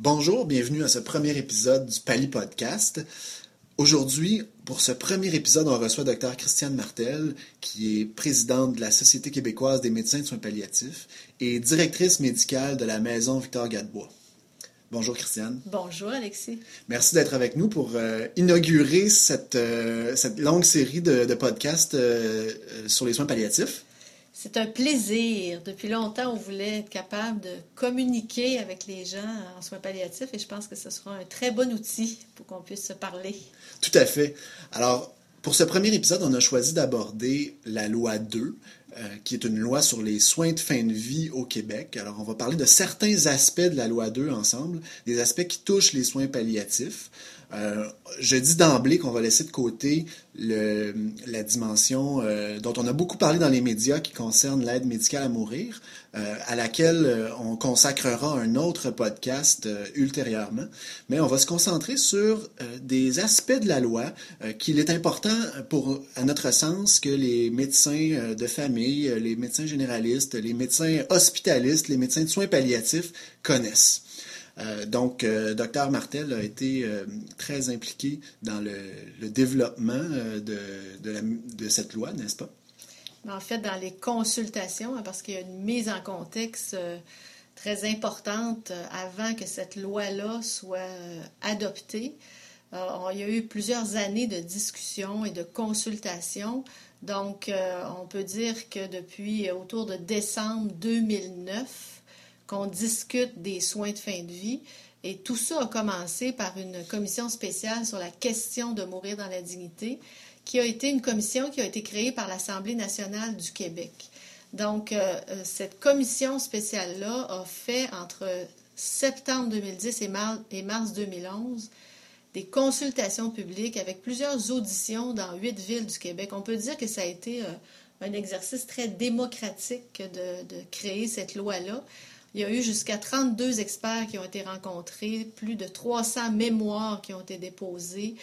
Bonjour, bienvenue à ce premier épisode du Pali Podcast. Aujourd'hui, pour ce premier épisode, on reçoit Dr Christiane Martel, qui est présidente de la Société québécoise des médecins de soins palliatifs et directrice médicale de la Maison Victor Gadebois. Bonjour Christiane. Bonjour Alexis. Merci d'être avec nous pour euh, inaugurer cette, euh, cette, longue série de, de podcasts euh, sur les soins palliatifs. C'est un plaisir. Depuis longtemps, on voulait être capable de communiquer avec les gens en soins palliatifs et je pense que ce sera un très bon outil pour qu'on puisse se parler. Tout à fait. Alors, pour ce premier épisode, on a choisi d'aborder la loi 2, euh, qui est une loi sur les soins de fin de vie au Québec. Alors, on va parler de certains aspects de la loi 2 ensemble, des aspects qui touchent les soins palliatifs. Euh, je dis d'emblée qu'on va laisser de côté le, la dimension euh, dont on a beaucoup parlé dans les médias qui concerne l'aide médicale à mourir, euh, à laquelle euh, on consacrera un autre podcast euh, ultérieurement. Mais on va se concentrer sur des aspects de la loi qu'il est important pour, à notre sens, que les médecins de famille, les médecins généralistes, les médecins hospitalistes, les médecins de soins palliatifs connaissent. Euh, donc, euh, Dr Martel a été euh, très impliqué dans le, développement de, cette loi, n'est-ce pas? En fait, dans les consultations, hein, parce qu'il y a une mise en contexte très importante avant que cette loi-là soit adoptée. il y a eu plusieurs années de discussions et de consultations. Donc, on peut dire que depuis autour de décembre 2009, qu'on discute des soins de fin de vie. Et tout ça a commencé par une commission spéciale sur la question de mourir dans la dignité, qui a été une commission qui a été créée par l'Assemblée nationale du Québec. Donc, euh, euh cette commission spéciale-là a fait entre septembre 2010 et mars, et mars 2011 des consultations publiques avec plusieurs auditions dans huit villes du Québec. On peut dire que ça a été euh, un exercice très démocratique de créer cette loi-là. Il y a eu jusqu'à 32 experts qui ont été rencontrés, plus de 300 mémoires qui ont été déposées,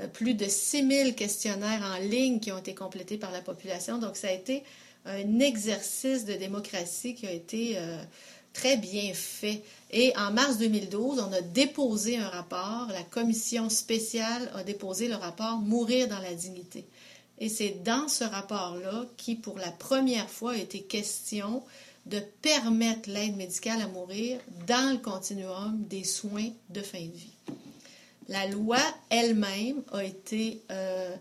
euh, plus de 6000 questionnaires en ligne qui ont été complétés par la population. Donc, ça a été un exercice de démocratie qui a été euh, très bien fait. Et en mars 2012, on a déposé un rapport. La commission spéciale a déposé le rapport Mourir dans la dignité. Et c'est dans ce rapport-là qui, pour la première fois, a été question de permettre l'aide médicale à mourir dans le continuum des soins de fin de vie. La loi elle-même a été euh,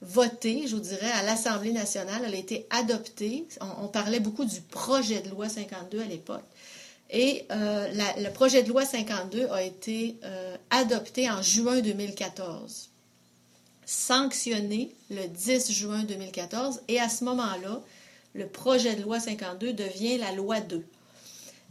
votée, je vous dirais, à l'Assemblée nationale. Elle a été adoptée. On, parlait beaucoup du projet de loi 52 à l'époque. Et euh, le projet de loi 52 a été euh, adopté en juin 2014, sanctionné le 10 juin 2014. Et à ce moment-là, le projet de loi 52 devient la loi 2.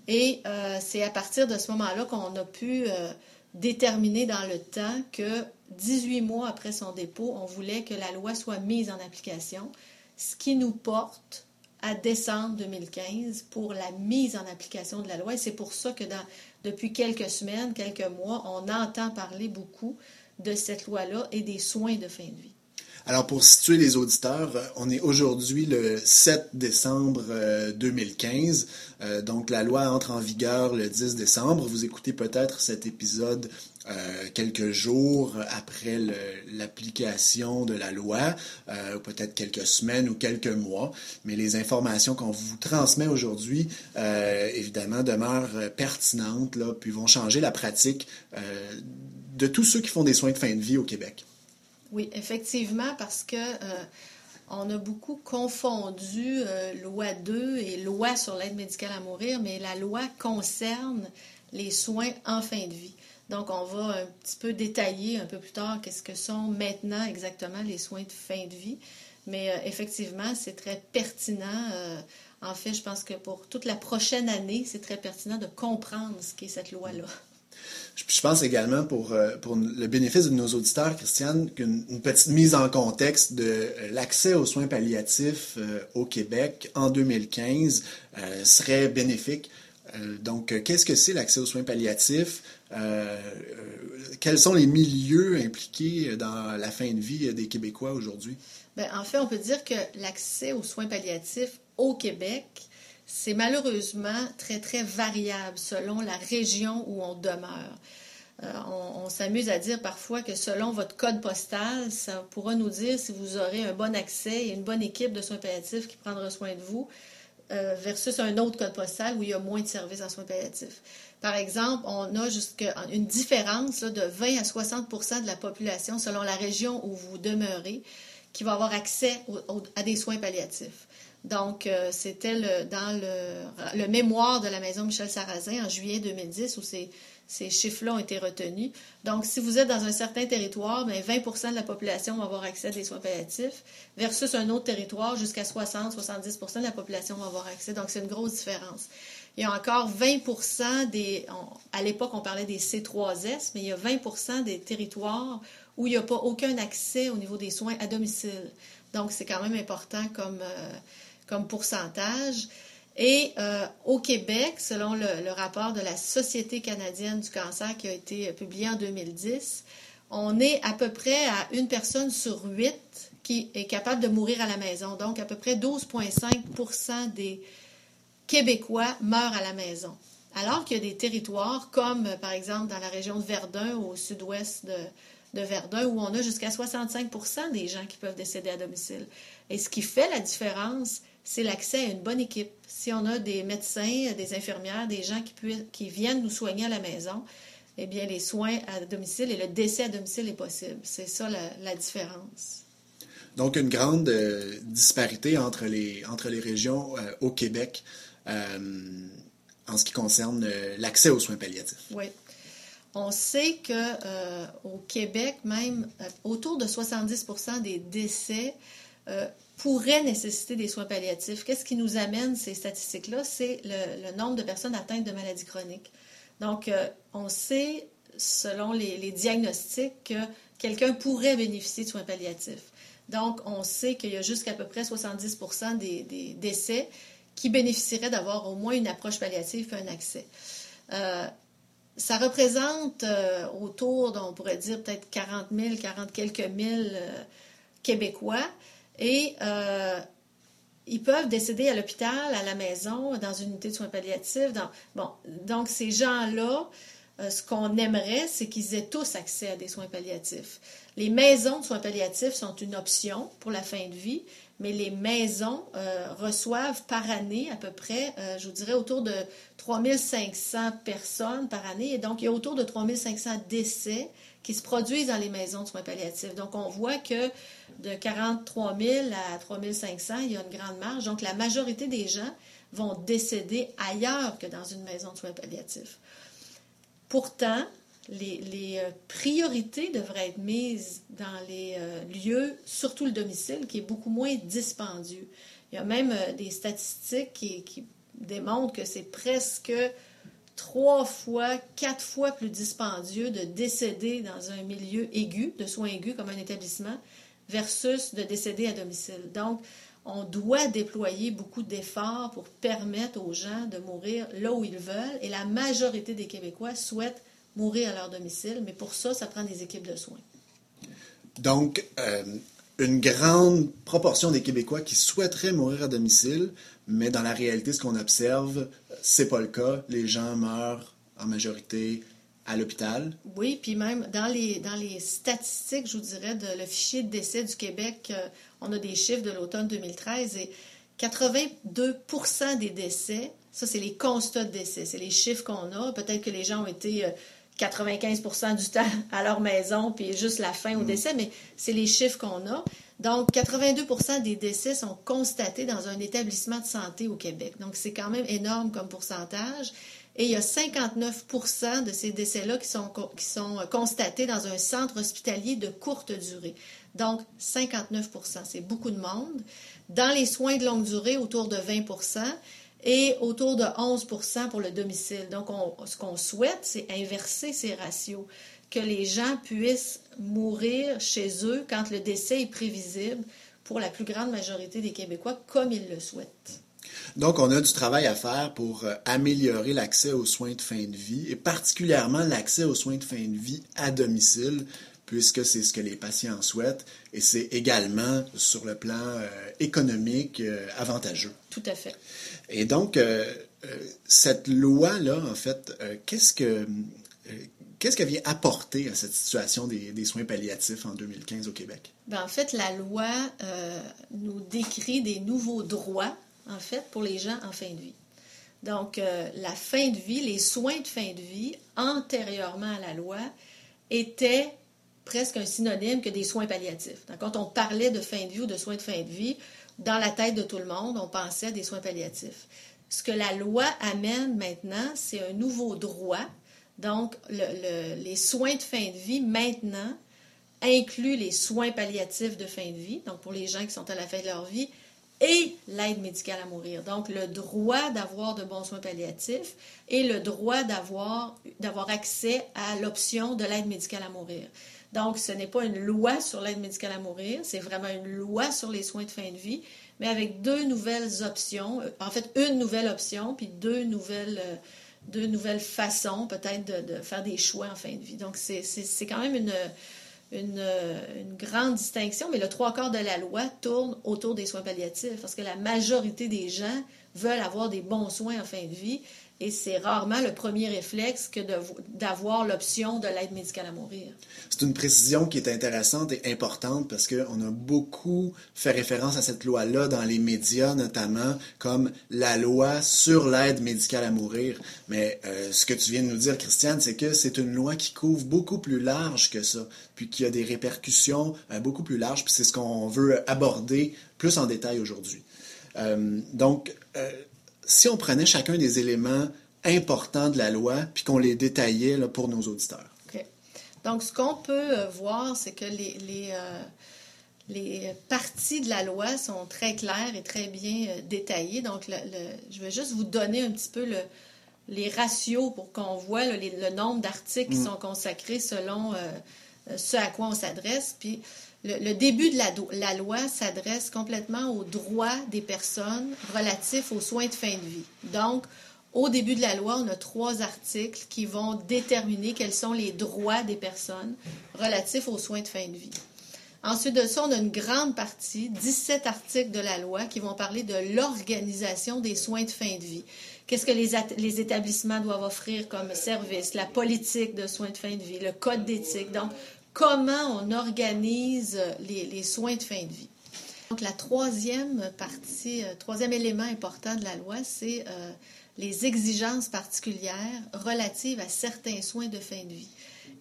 Et euh, c'est à partir de ce moment-là qu'on a pu euh, déterminer dans le temps que 18 mois après son dépôt, on voulait que la loi soit mise en application, ce qui nous porte à décembre 2015 pour la mise en application de la loi. Et c'est pour ça que depuis quelques semaines, quelques mois, on entend parler beaucoup de cette loi-là et des soins de fin de vie. Alors, pour situer les auditeurs, euh, on est aujourd'hui le 7 décembre 2015. Euh, euh, donc, la loi entre en vigueur le 10 décembre. Vous écoutez peut-être cet épisode quelques jours après l'application de la loi, peut-être quelques semaines ou quelques mois, mais les informations qu'on vous transmet aujourd'hui, évidemment, demeurent pertinentes, là, puis vont changer la pratique de tous ceux qui font des soins de fin de vie au Québec. Oui, effectivement, parce que euh, on a beaucoup confondu euh, loi 2 et loi sur l'aide médicale à mourir, mais la loi concerne les soins en fin de vie. Donc, on va un petit peu détailler un peu plus tard qu'est-ce que sont maintenant exactement les soins de fin de vie. Mais euh, effectivement, c'est très pertinent. En fait, je pense que pour toute la prochaine année, c'est très pertinent de comprendre ce qu'est cette loi-là. Je pense également pour, euh, pour le bénéfice de nos auditeurs, Christiane, qu'une petite mise en contexte de euh, l'accès aux soins palliatifs euh, au Québec en 2015 serait bénéfique. donc, qu'est-ce que c'est l'accès aux soins palliatifs? quels sont les milieux impliqués dans la fin de vie des Québécois aujourd'hui? Bien, en fait, on peut dire que l'accès aux soins palliatifs au Québec c'est malheureusement très, très variable selon la région où on demeure. Euh, on, s'amuse à dire parfois que selon votre code postal, ça pourra nous dire si vous aurez un bon accès et une bonne équipe de soins palliatifs qui prendra soin de vous euh, versus un autre code postal où il y a moins de services en soins palliatifs. Par exemple, on a jusqu'à une différence de 20 à 60% de la population selon la région où vous demeurez qui va avoir accès à des soins palliatifs. Donc, euh, c'était dans le, le, mémoire de la maison Michel Sarrazin en juillet 2010 où c'est ces chiffres-là ont été retenus. Donc, si vous êtes dans un certain territoire, bien, 20% de la population va avoir accès à des soins palliatifs, versus un autre territoire, jusqu'à 60-70% de la population va avoir accès. Donc, c'est une grosse différence. Il y a encore 20% des... à l'époque, on parlait des C3S, mais il y a 20% des territoires où il n'y a pas aucun accès au niveau des soins à domicile. Donc, c'est quand même important comme, euh, comme pourcentage. Et euh, au Québec, selon le, rapport de la Société canadienne du cancer qui a été publié en 2010, on est à peu près à une personne sur huit qui est capable de mourir à la maison. Donc, à peu près 12,5% des Québécois meurent à la maison. Alors qu'il y a des territoires comme, par exemple, dans la région de Verdun, au sud-ouest de Verdun, où on a jusqu'à 65 des gens qui peuvent décéder à domicile. Et ce qui fait la différence, c'est l'accès à une bonne équipe. Si on a des médecins, des infirmières, des gens qui, qui viennent nous soigner à la maison, eh bien, les soins à domicile et le décès à domicile est possible. C'est ça la, différence. Donc, une grande euh, disparité entre les, entre les régions euh, au Québec euh, en ce qui concerne l'accès aux soins palliatifs. Oui. On sait que au Québec, même, autour de 70% des décès pourrait nécessiter des soins palliatifs. Qu'est-ce qui nous amène ces statistiques-là? C'est le, nombre de personnes atteintes de maladies chroniques. Donc, euh, on sait, selon les, diagnostics, que quelqu'un pourrait bénéficier de soins palliatifs. Donc, on sait qu'il y a jusqu'à peu près 70% des, décès qui bénéficieraient d'avoir au moins une approche palliative et un accès. Euh, ça représente euh, autour, on pourrait dire peut-être 40 000, 40 quelques mille Québécois et euh, ils peuvent décéder à l'hôpital, à la maison, dans une unité de soins palliatifs. donc ces gens-là, euh, ce qu'on aimerait, c'est qu'ils aient tous accès à des soins palliatifs. Les maisons de soins palliatifs sont une option pour la fin de vie, mais les maisons euh, reçoivent par année à peu près, je vous dirais, autour de 3500 personnes par année. Et donc, il y a autour de 3500 décès qui se produisent dans les maisons de soins palliatifs. Donc, on voit que de 43 000 à 3 500, il y a une grande marge. Donc, la majorité des gens vont décéder ailleurs que dans une maison de soins palliatifs. Pourtant, les, euh, priorités devraient être mises dans les euh, lieux, surtout le domicile, qui est beaucoup moins dispendieux. Il y a même euh, des statistiques qui, qui démontrent que c'est presque trois fois, quatre fois plus dispendieux de décéder dans un milieu aigu, de soins aigus comme un établissement, versus de décéder à domicile. Donc, on doit déployer beaucoup d'efforts pour permettre aux gens de mourir là où ils veulent, et la majorité des Québécois souhaitent mourir à leur domicile, mais pour ça, ça prend des équipes de soins. Donc, euh, une grande proportion des Québécois qui souhaiteraient mourir à domicile, mais dans la réalité, ce qu'on observe, c'est pas le cas. Les gens meurent en majorité à l'hôpital. Oui, puis même dans les, dans les statistiques, je vous dirais, de le fichier de décès du Québec, euh, on a des chiffres de l'automne 2013 et 82 des décès, ça c'est les constats de décès, c'est les chiffres qu'on a. Peut-être que les gens ont été 95% euh, du temps à leur maison, puis juste la fin au mm. décès, mais c'est les chiffres qu'on a. Donc, 82% des décès sont constatés dans un établissement de santé au Québec. Donc, c'est quand même énorme comme pourcentage. Et il y a 59 de ces décès-là qui sont, qui sont constatés dans un centre hospitalier de courte durée. Donc, 59 c'est beaucoup de monde. Dans les soins de longue durée, autour de 20 et autour de 11 pour le domicile. Donc, ce qu'on souhaite, c'est inverser ces ratios que les gens puissent mourir chez eux quand le décès est prévisible pour la plus grande majorité des Québécois comme ils le souhaitent. Donc, on a du travail à faire pour euh, améliorer l'accès aux soins de fin de vie et particulièrement l'accès aux soins de fin de vie à domicile puisque c'est ce que les patients souhaitent et c'est également sur le plan euh, économique euh, avantageux. Tout à fait. Et donc, cette loi-là, en fait, qu'est-ce que qu'est-ce qu'elle vient apporter à cette situation des, soins palliatifs en 2015 au Québec? Ben, en fait, la loi nous décrit des nouveaux droits, en fait, pour les gens en fin de vie. Donc, euh, la fin de vie, les soins de fin de vie, antérieurement à la loi, étaient presque un synonyme que des soins palliatifs. quand on parlait de fin de vie ou de soins de fin de vie, dans la tête de tout le monde, on pensait à des soins palliatifs. Ce que la loi amène maintenant, c'est un nouveau droit. Donc, les soins de fin de vie, maintenant, incluent les soins palliatifs de fin de vie, donc pour les gens qui sont à la fin de leur vie, et l'aide médicale à mourir. Donc, le droit d'avoir de bons soins palliatifs et le droit d'avoir, d'avoir accès à l'option de l'aide médicale à mourir. Donc, ce n'est pas une loi sur l'aide médicale à mourir, c'est vraiment une loi sur les soins de fin de vie, mais avec deux nouvelles options, en fait, une nouvelle option, puis deux nouvelles, euh, deux nouvelles façons peut-être de, de faire des choix en fin de vie. Donc, c'est, quand même une une, grande distinction, mais le trois quarts de la loi tourne autour des soins palliatifs parce que la majorité des gens veulent avoir des bons soins en fin de vie et c'est rarement le premier réflexe que d'avoir l'option de l'aide médicale à mourir. C'est une précision qui est intéressante et importante parce qu'on a beaucoup fait référence à cette loi-là dans les médias, notamment comme la loi sur l'aide médicale à mourir. Mais euh, ce que tu viens de nous dire, Christiane, c'est que c'est une loi qui couvre beaucoup plus large que ça, puis qui a des répercussions euh, beaucoup plus larges, puis c'est ce qu'on veut aborder plus en détail aujourd'hui. Euh, donc, si on prenait chacun des éléments importants de la loi, puis qu'on les détaillait là, pour nos auditeurs. OK. Donc, ce qu'on peut euh, voir, c'est que les, les, euh, les, parties de la loi sont très claires et très bien euh, détaillées. Donc, le, je vais juste vous donner un petit peu le, les ratios pour qu'on voit le nombre d'articles qui mm. sont consacrés selon ce à quoi on s'adresse. Puis, le, début de la, loi s'adresse complètement aux droits des personnes relatifs aux soins de fin de vie. Donc, au début de la loi, on a trois articles qui vont déterminer quels sont les droits des personnes relatifs aux soins de fin de vie. Ensuite de ça, on a une grande partie, 17 articles de la loi qui vont parler de l'organisation des soins de fin de vie. Qu'est-ce que les, établissements doivent offrir comme service, la politique de soins de fin de vie, le code d'éthique. Donc, comment on organise les, soins de fin de vie. Donc, la troisième partie, euh, troisième élément important de la loi, c'est euh, les exigences particulières relatives à certains soins de fin de vie.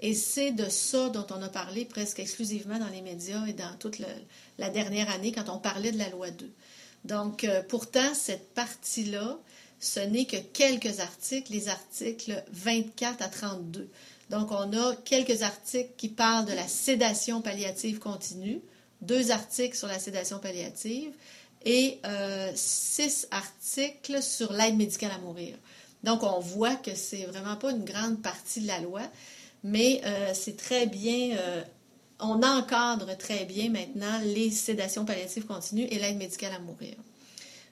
Et c'est de ça dont on a parlé presque exclusivement dans les médias et dans toute la dernière année quand on parlait de la loi 2. Donc, euh, pourtant, cette partie-là, ce n'est que quelques articles, les articles 24 à 32. Donc, on a quelques articles qui parlent de la sédation palliative continue, deux articles sur la sédation palliative et euh, six articles sur l'aide médicale à mourir. Donc, on voit que c'est vraiment pas une grande partie de la loi, mais euh, c'est très bien, euh, on encadre très bien maintenant les sédations palliatives continues et l'aide médicale à mourir.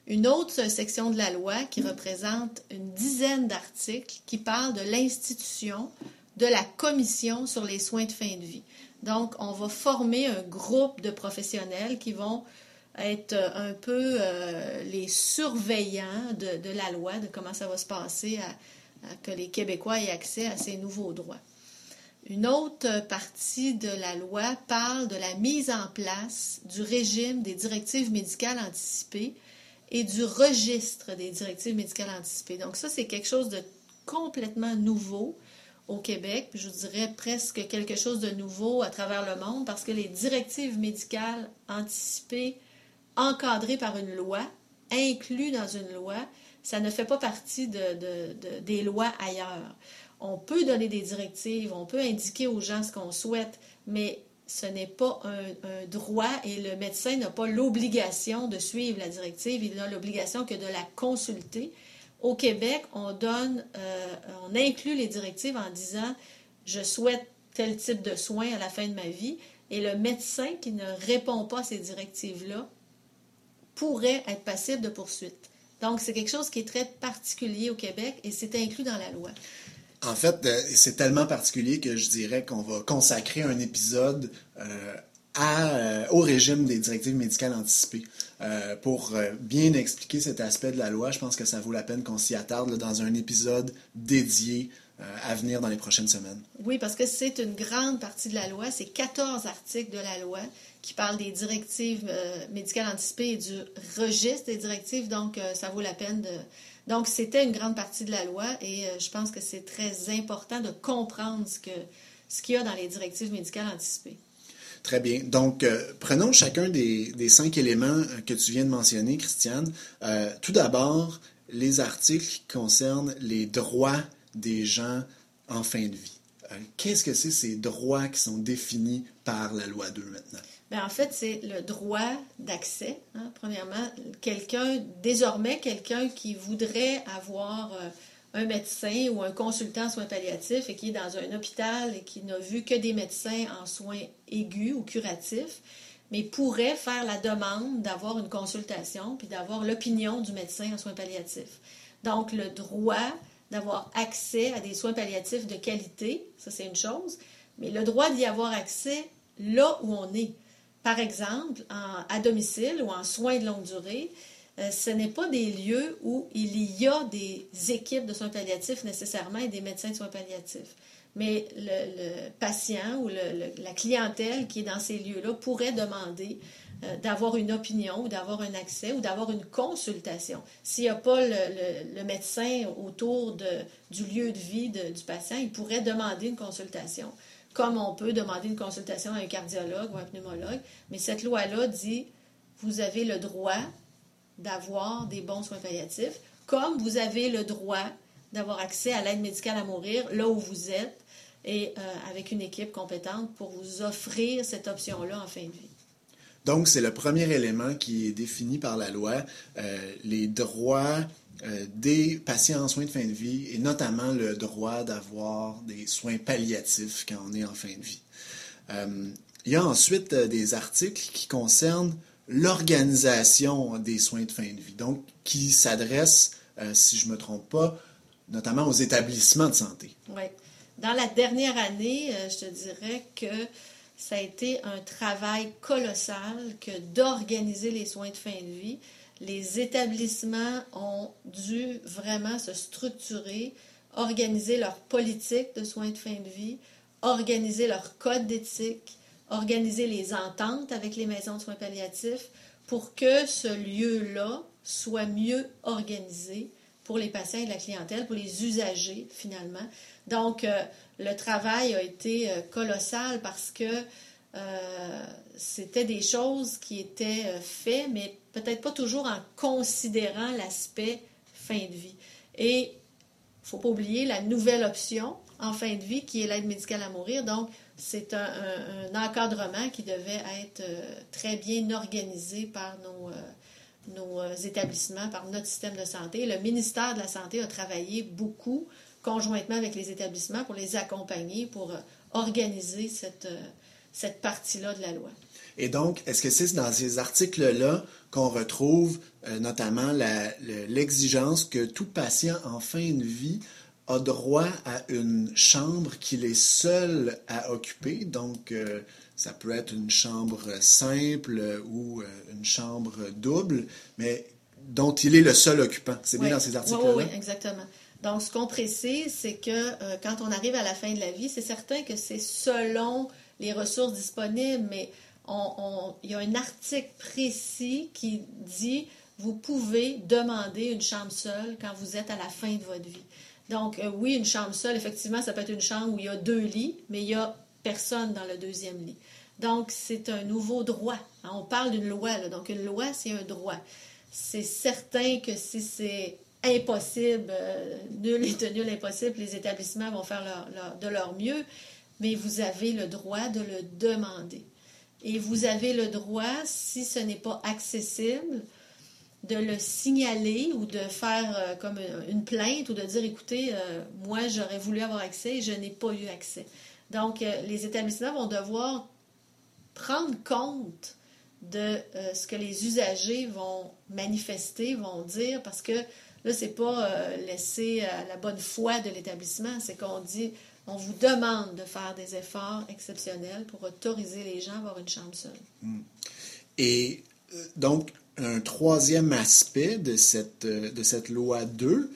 Une autre section de la loi qui représente une dizaine d'articles qui parle de l'institution de la commission sur les soins de fin de vie. Donc, on va former un groupe de professionnels qui vont être un peu euh, les surveillants de, la loi, de comment ça va se passer, que les Québécois aient accès à ces nouveaux droits. Une autre partie de la loi parle de la mise en place du régime des directives médicales anticipées et du registre des directives médicales anticipées. Donc ça, c'est quelque chose de complètement nouveau au Québec, je dirais presque quelque chose de nouveau à travers le monde, parce que les directives médicales anticipées, encadrées par une loi, incluses dans une loi, ça ne fait pas partie de, des lois ailleurs. On peut donner des directives, on peut indiquer aux gens ce qu'on souhaite, mais ce n'est pas un, droit et le médecin n'a pas l'obligation de suivre la directive, il a l'obligation que de la consulter au Québec, on donne, euh, on inclut les directives en disant je souhaite tel type de soins à la fin de ma vie, et le médecin qui ne répond pas à ces directives-là pourrait être passible de poursuite. Donc, c'est quelque chose qui est très particulier au Québec et c'est inclus dans la loi. En fait, euh, c'est tellement particulier que je dirais qu'on va consacrer un épisode euh, au régime des directives médicales anticipées. Pour bien expliquer cet aspect de la loi, je pense que ça vaut la peine qu'on s'y attarde dans un épisode dédié à venir dans les prochaines semaines. Oui, parce que c'est une grande partie de la loi. C'est 14 articles de la loi qui parlent des directives médicales anticipées et du registre des directives. Donc, ça vaut la peine de donc, c'était une grande partie de la loi et euh, je pense que c'est très important de comprendre ce qu'il y a dans les directives médicales anticipées. Très bien. Donc, euh, prenons chacun des, des, cinq éléments euh, que tu viens de mentionner, Christiane. tout d'abord, les articles qui concernent les droits des gens en fin de vie. Qu'est-ce que c'est ces droits qui sont définis par la loi 2 maintenant? Ben, en fait, c'est le droit d'accès. Hein. Premièrement, quelqu'un, désormais, quelqu'un qui voudrait avoir euh, un médecin ou un consultant en soins palliatifs et qui est dans un hôpital et qui n'a vu que des médecins en soins aigus ou curatifs, mais pourrait faire la demande d'avoir une consultation puis d'avoir l'opinion du médecin en soins palliatifs. Donc, le droit d'avoir accès à des soins palliatifs de qualité, ça c'est une chose, mais le droit d'y avoir accès là où on est. Par exemple, à domicile ou en soins de longue durée, euh, ce n'est pas des lieux où il y a des équipes de soins palliatifs nécessairement et des médecins de soins palliatifs. Mais le, patient ou la clientèle qui est dans ces lieux-là pourrait demander euh, d'avoir une opinion ou d'avoir un accès ou d'avoir une consultation. S'il n'y a pas le, médecin autour du lieu de vie du patient, il pourrait demander une consultation comme on peut demander une consultation à un cardiologue ou un pneumologue. Mais cette loi-là dit, vous avez le droit d'avoir des bons soins palliatifs, comme vous avez le droit d'avoir accès à l'aide médicale à mourir là où vous êtes et euh, avec une équipe compétente pour vous offrir cette option-là en fin de vie. Donc, c'est le premier élément qui est défini par la loi, euh, les droits euh, des patients en soins de fin de vie et notamment le droit d'avoir des soins palliatifs quand on est en fin de vie. Il y a ensuite des articles qui concernent l'organisation des soins de fin de vie, donc qui s'adressent, si je ne me trompe pas, notamment aux établissements de santé. Oui. Dans la dernière année, je te dirais que ça a été un travail colossal que d'organiser les soins de fin de vie les établissements ont dû vraiment se structurer, organiser leur politique de soins de fin de vie, organiser leur code d'éthique, organiser les ententes avec les maisons de soins palliatifs pour que ce lieu-là soit mieux organisé pour les patients et la clientèle, pour les usagers finalement. Donc, euh, le travail a été euh, colossal parce que euh, c'était des choses qui étaient faites, mais peut-être pas toujours en considérant l'aspect fin de vie. Et il ne faut pas oublier la nouvelle option en fin de vie qui est l'aide médicale à mourir. Donc, c'est un, encadrement qui devait être euh, très bien organisé par nos, euh, euh, établissements, par notre système de santé. Le ministère de la Santé a travaillé beaucoup conjointement avec les établissements pour les accompagner, pour organiser cette, cette partie-là de la loi. Et donc, est-ce que c'est dans ces articles-là qu'on retrouve notamment l'exigence que tout patient en fin de vie a droit à une chambre qu'il est seul à occuper. Donc, euh, ça peut être une chambre simple ou euh, une chambre double, mais dont il est le seul occupant. C'est bien dans ces articles-là? Oui, oui, exactement. Donc, ce qu'on précise, c'est que quand on arrive à la fin de la vie, c'est certain que c'est selon les ressources disponibles, mais il y a un article précis qui dit vous pouvez demander une chambre seule quand vous êtes à la fin de votre vie. Donc, euh, oui, une chambre seule, effectivement, ça peut être une chambre où il y a deux lits, mais il n'y a personne dans le deuxième lit. Donc, c'est un nouveau droit. Hein, on parle d'une loi, donc une loi, c'est un droit. C'est certain que si c'est impossible, euh, nul est tenu l'impossible, les établissements vont faire de leur mieux, mais vous avez le droit de le demander. Et vous avez le droit, si ce n'est pas accessible, de le signaler ou de faire euh, comme une plainte ou de dire, écoutez, euh, moi, j'aurais voulu avoir accès et je n'ai pas eu accès. Donc, euh, les établissements vont devoir prendre compte de ce que les usagers vont manifester, vont dire, parce que Là, c'est pas euh, laisser la bonne foi de l'établissement, c'est qu'on dit on vous demande de faire des efforts exceptionnels pour autoriser les gens à avoir une chambre seule. Hmm. Et euh, donc, un troisième aspect de cette, euh, de cette loi 2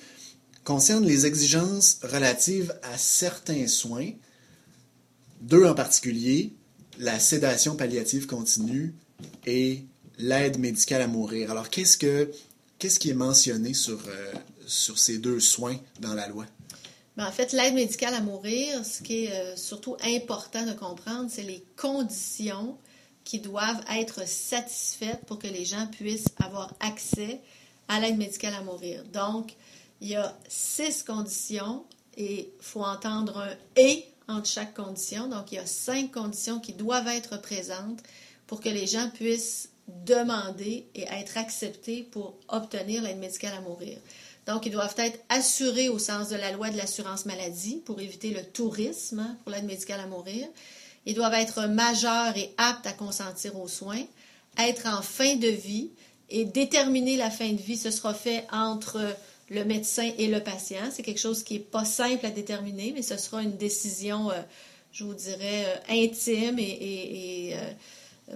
concerne les exigences relatives à certains soins, deux en particulier, la sédation palliative continue et l'aide médicale à mourir. Alors, qu'est-ce, que, qu'est-ce qui est mentionné sur, euh, sur ces deux soins dans la loi? Ben, en fait, l'aide médicale à mourir, ce qui est euh, surtout important de comprendre, c'est les conditions qui doivent être satisfaites pour que les gens puissent avoir accès à l'aide médicale à mourir. Donc, il y a six conditions et il faut entendre un et entre chaque condition. Donc, il y a cinq conditions qui doivent être présentes pour que les gens puissent demander et être acceptés pour obtenir l'aide médicale à mourir. Donc, ils doivent être assurés au sens de la loi de l'assurance maladie pour éviter le tourisme hein, pour l'aide médicale à mourir. Ils doivent être majeurs et aptes à consentir aux soins, être en fin de vie et déterminer la fin de vie. Ce sera fait entre le médecin et le patient. C'est quelque chose qui n'est pas simple à déterminer, mais ce sera une décision, euh, je vous dirais, euh, intime et, euh,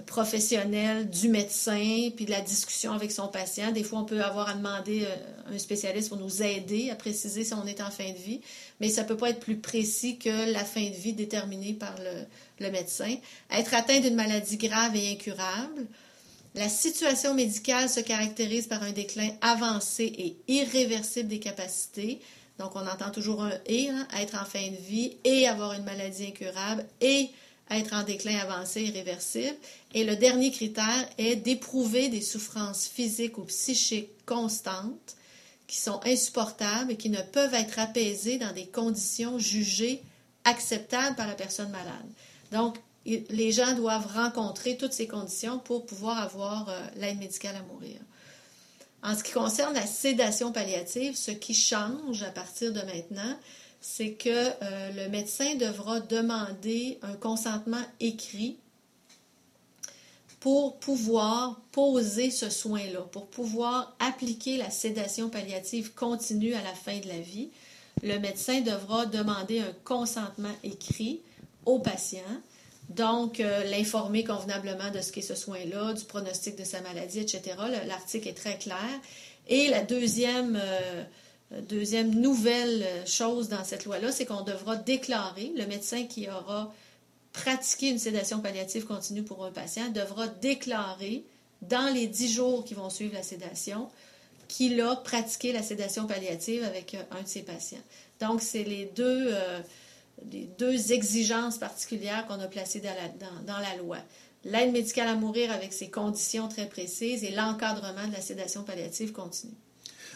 professionnelle du médecin, puis de la discussion avec son patient. Des fois, on peut avoir à demander un spécialiste pour nous aider à préciser si on est en fin de vie, mais ça ne peut pas être plus précis que la fin de vie déterminée par le médecin. Être atteint d'une maladie grave et incurable, la situation médicale se caractérise par un déclin avancé et irréversible des capacités. Donc, on entend toujours un et, hein, être en fin de vie et avoir une maladie incurable et être en déclin avancé irréversible. Et le dernier critère est d'éprouver des souffrances physiques ou psychiques constantes qui sont insupportables et qui ne peuvent être apaisées dans des conditions jugées acceptables par la personne malade. Donc, les gens doivent rencontrer toutes ces conditions pour pouvoir avoir euh, l'aide médicale à mourir. En ce qui concerne la sédation palliative, ce qui change à partir de maintenant, c'est que euh, le médecin devra demander un consentement écrit pour pouvoir poser ce soin-là, pour pouvoir appliquer la sédation palliative continue à la fin de la vie. Le médecin devra demander un consentement écrit au patient donc, euh, l'informer convenablement de ce qu'est ce soin-là, du pronostic de sa maladie, etc. L'article est très clair. Et la deuxième, euh, deuxième nouvelle chose dans cette loi-là, c'est qu'on devra déclarer, le médecin qui aura pratiqué une sédation palliative continue pour un patient devra déclarer dans les dix jours qui vont suivre la sédation qu'il a pratiqué la sédation palliative avec euh, un de ses patients. Donc, c'est les deux deux exigences particulières qu'on a placées dans la, dans, la loi. L'aide médicale à mourir avec ses conditions très précises et l'encadrement de la sédation palliative continue.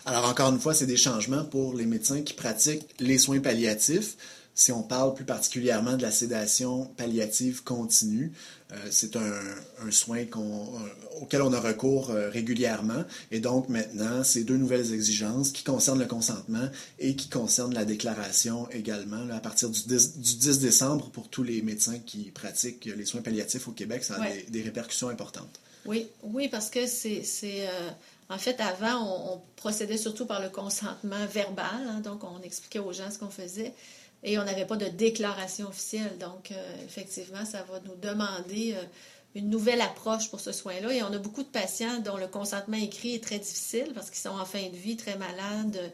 Alors, encore une fois, c'est des changements pour les médecins qui pratiquent les soins palliatifs. Si on parle plus particulièrement de la sédation palliative continue, euh, c'est un, soin auquel on a recours euh, régulièrement. Et donc maintenant, ces deux nouvelles exigences qui concernent le consentement et qui concernent la déclaration également, à partir du 10, décembre, pour tous les médecins qui pratiquent les soins palliatifs au Québec, ça a des, répercussions importantes. Oui, oui, parce que c'est... Euh, en fait, avant, on, procédait surtout par le consentement verbal, hein, donc on expliquait aux gens ce qu'on faisait. Et on n'avait pas de déclaration officielle. Donc, euh, effectivement, ça va nous demander euh, une nouvelle approche pour ce soin-là. Et on a beaucoup de patients dont le consentement écrit est très difficile parce qu'ils sont en fin de vie, très malades.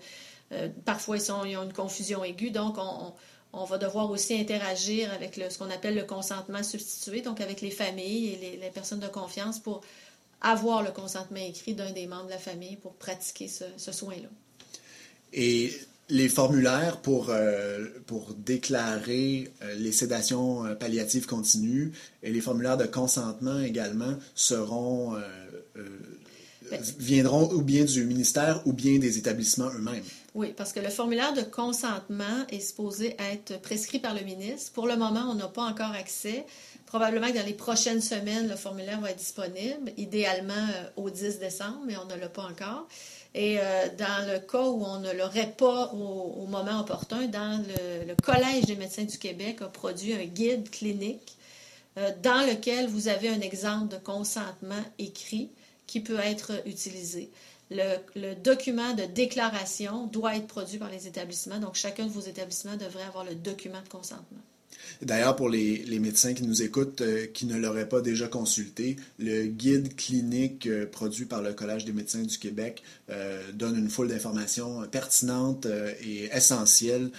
Parfois, ils, sont, ont une confusion aiguë. Donc, on, va devoir aussi interagir avec ce qu'on appelle le consentement substitué, donc avec les familles et les, personnes de confiance pour avoir le consentement écrit d'un des membres de la famille pour pratiquer ce, ce soin-là. Et les formulaires pour, euh, pour déclarer euh, les sédations euh, palliatives continues et les formulaires de consentement également seront ben viendront ou bien du ministère ou bien des établissements eux-mêmes? Oui, parce que le formulaire de consentement est supposé être prescrit par le ministre. Pour le moment, on n'a pas encore accès. Probablement que dans les prochaines semaines, le formulaire va être disponible, idéalement au 10 décembre, mais on ne l'a pas encore. Et euh, dans le cas où on ne l'aurait pas au, moment opportun, dans le, Collège des médecins du Québec a produit un guide clinique euh, dans lequel vous avez un exemple de consentement écrit qui peut être utilisé. Le, document de déclaration doit être produit par les établissements. Donc, chacun de vos établissements devrait avoir le document de consentement. D'ailleurs, pour les, médecins qui nous écoutent, euh, qui ne l'auraient pas déjà consulté, le guide clinique euh, produit par le Collège des médecins du Québec euh, donne une foule d'informations pertinentes et essentielles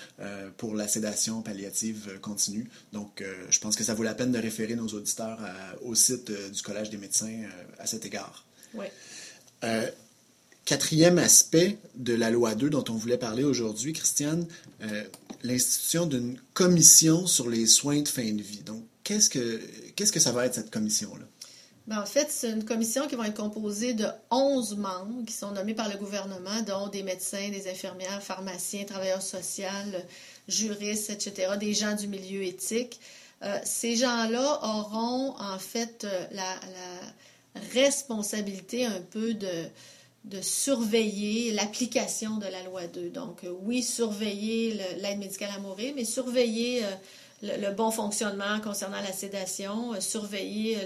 pour la sédation palliative continue. Donc, je pense que ça vaut la peine de référer nos auditeurs au site du Collège des médecins à cet égard. Oui. Quatrième aspect de la loi 2 dont on voulait parler aujourd'hui, Christiane, euh, l'institution d'une commission sur les soins de fin de vie. Donc, qu'est-ce que, que ça va être cette commission-là? Ben, en fait, c'est une commission qui va être composée de 11 membres qui sont nommés par le gouvernement, dont des médecins, des infirmières, pharmaciens, travailleurs sociaux, juristes, etc., des gens du milieu éthique. Euh, ces gens-là auront en fait euh, la responsabilité un peu de, de surveiller l'application de la loi 2. Donc, euh, oui, surveiller l'aide médicale à mourir, mais surveiller euh, le, bon fonctionnement concernant la sédation, euh, surveiller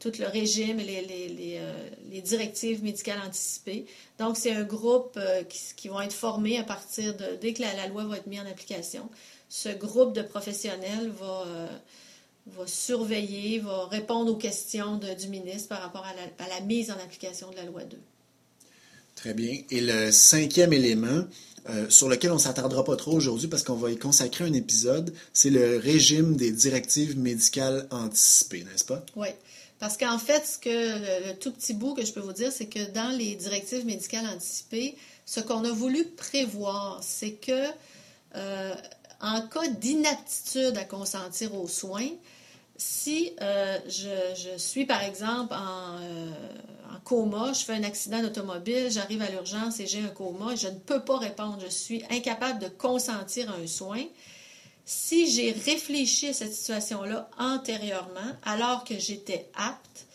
tout le régime et les, directives médicales anticipées. Donc, c'est un groupe qui, vont être formés à partir de, dès que la, loi va être mise en application. Ce groupe de professionnels va, va surveiller, va répondre aux questions du ministre par rapport à la, mise en application de la loi 2. Très bien. Et le cinquième élément, euh, sur lequel on ne s'attardera pas trop aujourd'hui parce qu'on va y consacrer un épisode, c'est le régime des directives médicales anticipées, n'est-ce pas? Oui. Parce qu'en fait, ce que le, tout petit bout que je peux vous dire, c'est que dans les directives médicales anticipées, ce qu'on a voulu prévoir, c'est que euh, en cas d'inaptitude à consentir aux soins, si euh, je, suis, par exemple, euh, en, coma, je fais un accident d'automobile, j'arrive à l'urgence et j'ai un coma, je ne peux pas répondre, je suis incapable de consentir à un soin. Si j'ai réfléchi à cette situation-là antérieurement, alors que j'étais apte,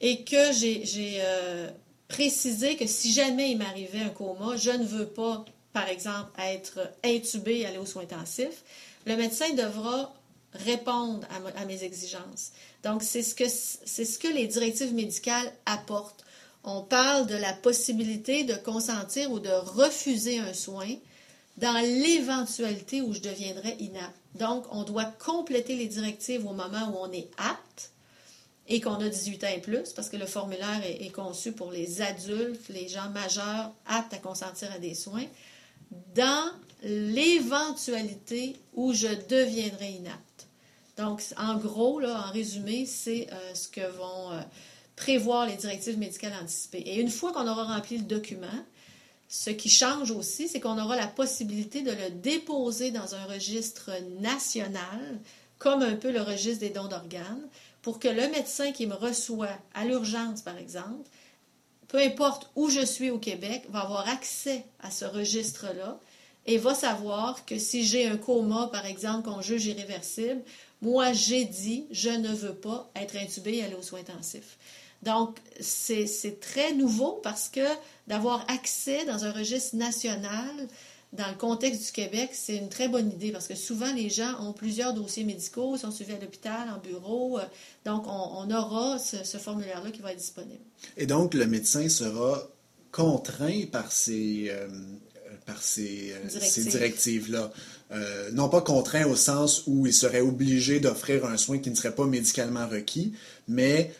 et que j'ai euh, précisé que si jamais il m'arrivait un coma, je ne veux pas, par exemple, être intubé et aller aux soins intensifs, le médecin devra répondre à, mes exigences. Donc, c'est ce, que, c'est ce que les directives médicales apportent. On parle de la possibilité de consentir ou de refuser un soin dans l'éventualité où je deviendrais inapte. Donc, on doit compléter les directives au moment où on est apte et qu'on a 18 ans et plus, parce que le formulaire est, est, conçu pour les adultes, les gens majeurs aptes à consentir à des soins, dans l'éventualité où je deviendrai inapte. Donc, en gros, là, en résumé, c'est euh, ce que vont euh, prévoir les directives médicales anticipées. Et une fois qu'on aura rempli le document, ce qui change aussi, c'est qu'on aura la possibilité de le déposer dans un registre national, comme un peu le registre des dons d'organes, pour que le médecin qui me reçoit à l'urgence, par exemple, peu importe où je suis au Québec, va avoir accès à ce registre-là et va savoir que si j'ai un coma, par exemple, qu'on juge irréversible, moi, j'ai dit, je ne veux pas être intubé et aller aux soins intensifs. Donc, c'est très nouveau parce que d'avoir accès dans un registre national, dans le contexte du Québec, c'est une très bonne idée parce que souvent les gens ont plusieurs dossiers médicaux, sont suivis à l'hôpital, en bureau. Euh, donc, on, aura ce, formulaire-là qui va être disponible. Et donc, le médecin sera contraint par ces, euh, par ces, euh, directives-là. Euh, non pas contraint au sens où il serait obligé d'offrir un soin qui ne serait pas médicalement requis, mais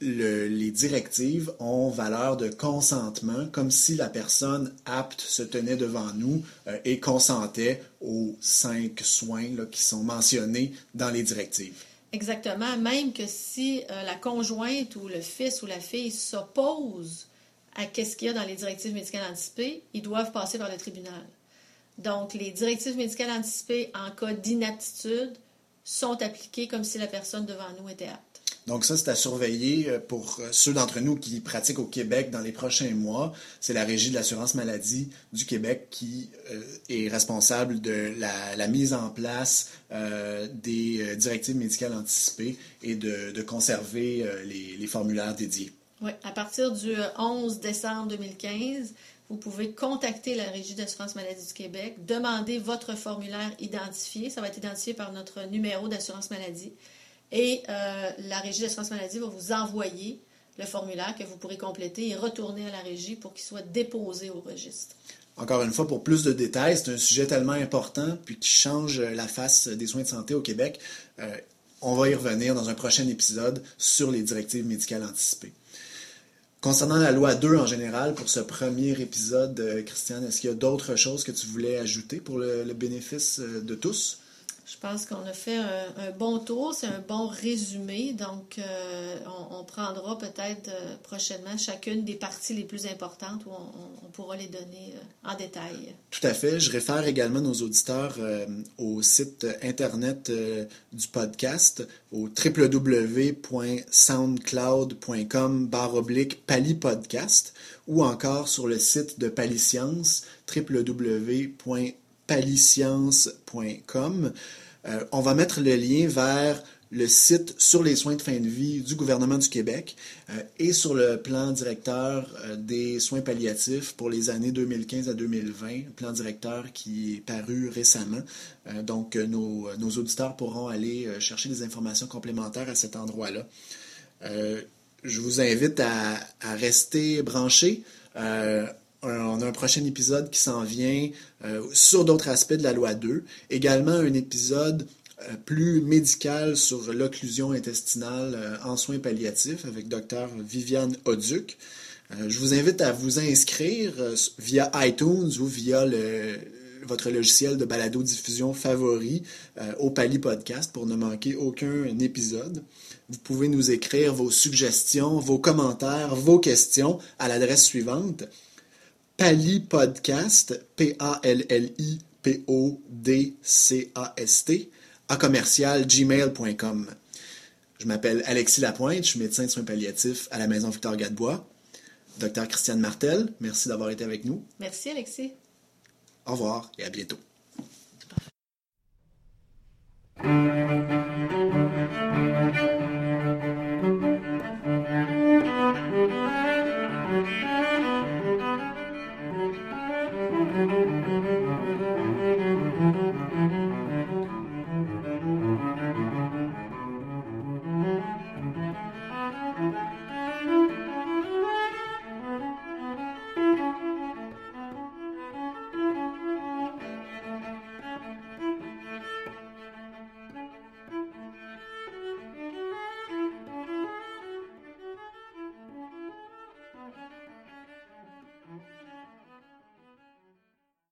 les directives ont valeur de consentement, comme si la personne apte se tenait devant nous euh, et consentait aux cinq soins qui sont mentionnés dans les directives. Exactement, même que si la conjointe ou le fils ou la fille s'oppose à ce qu'il y a dans les directives médicales anticipées, ils doivent passer par le tribunal. Donc, les directives médicales anticipées en cas d'inaptitude sont appliquées comme si la personne devant nous était apte. Donc ça, c'est à surveiller euh, pour euh, ceux d'entre nous qui pratiquent au Québec dans les prochains mois. C'est la Régie de l'assurance maladie du Québec qui euh, est responsable de la, mise en place des directives médicales anticipées et de, conserver les formulaires dédiés. Oui, à partir du 11 euh, décembre 2015, vous pouvez contacter la Régie d'assurance maladie du Québec, demander votre formulaire identifié. Ça va être identifié par notre numéro d'assurance maladie. Et euh, la Régie d'assurance maladie va vous envoyer le formulaire que vous pourrez compléter et retourner à la régie pour qu'il soit déposé au registre. Encore une fois, pour plus de détails, c'est un sujet tellement important puis qui change la face des soins de santé au Québec. Euh, on va y revenir dans un prochain épisode sur les directives médicales anticipées. Concernant la loi 2 en général, pour ce premier épisode, euh, Christiane, est-ce qu'il y a d'autres choses que tu voulais ajouter pour le, le bénéfice euh, de tous? Je pense qu'on a fait un, bon tour, c'est un bon résumé. Donc, euh, on, prendra peut-être euh, prochainement chacune des parties les plus importantes où on, pourra les donner euh, en détail. Tout à fait. Je réfère également nos auditeurs au site internet du podcast au www.soundcloud.com barre oblique Podcast ou encore sur le site de Paliscience www paliscience.com. Euh, on va mettre le lien vers le site sur les soins de fin de vie du gouvernement du Québec euh, et sur le plan directeur euh, des soins palliatifs pour les années 2015 à 2020, plan directeur qui est paru récemment. donc, nos, auditeurs pourront aller chercher des informations complémentaires à cet endroit-là. je vous invite à, à rester branchés on a un prochain épisode qui s'en vient euh, sur d'autres aspects de la loi 2. Également un épisode euh, plus médical sur l'occlusion intestinale euh, en soins palliatifs avec Dr Viviane Oduc. je vous invite à vous inscrire via iTunes ou via votre logiciel de balado-diffusion favori au Pali Podcast pour ne manquer aucun épisode. Vous pouvez nous écrire vos suggestions, vos commentaires, vos questions à l'adresse suivante Pali Podcast, P-A-L-L-I P-O-D-C-A-S-T, à commercial gmail.com. Je m'appelle Alexis Lapointe, je suis médecin de soins palliatifs à la maison Victor Gadebois. Docteur Christiane Martel, merci d'avoir été avec nous. Merci Alexis. Au revoir et à bientôt.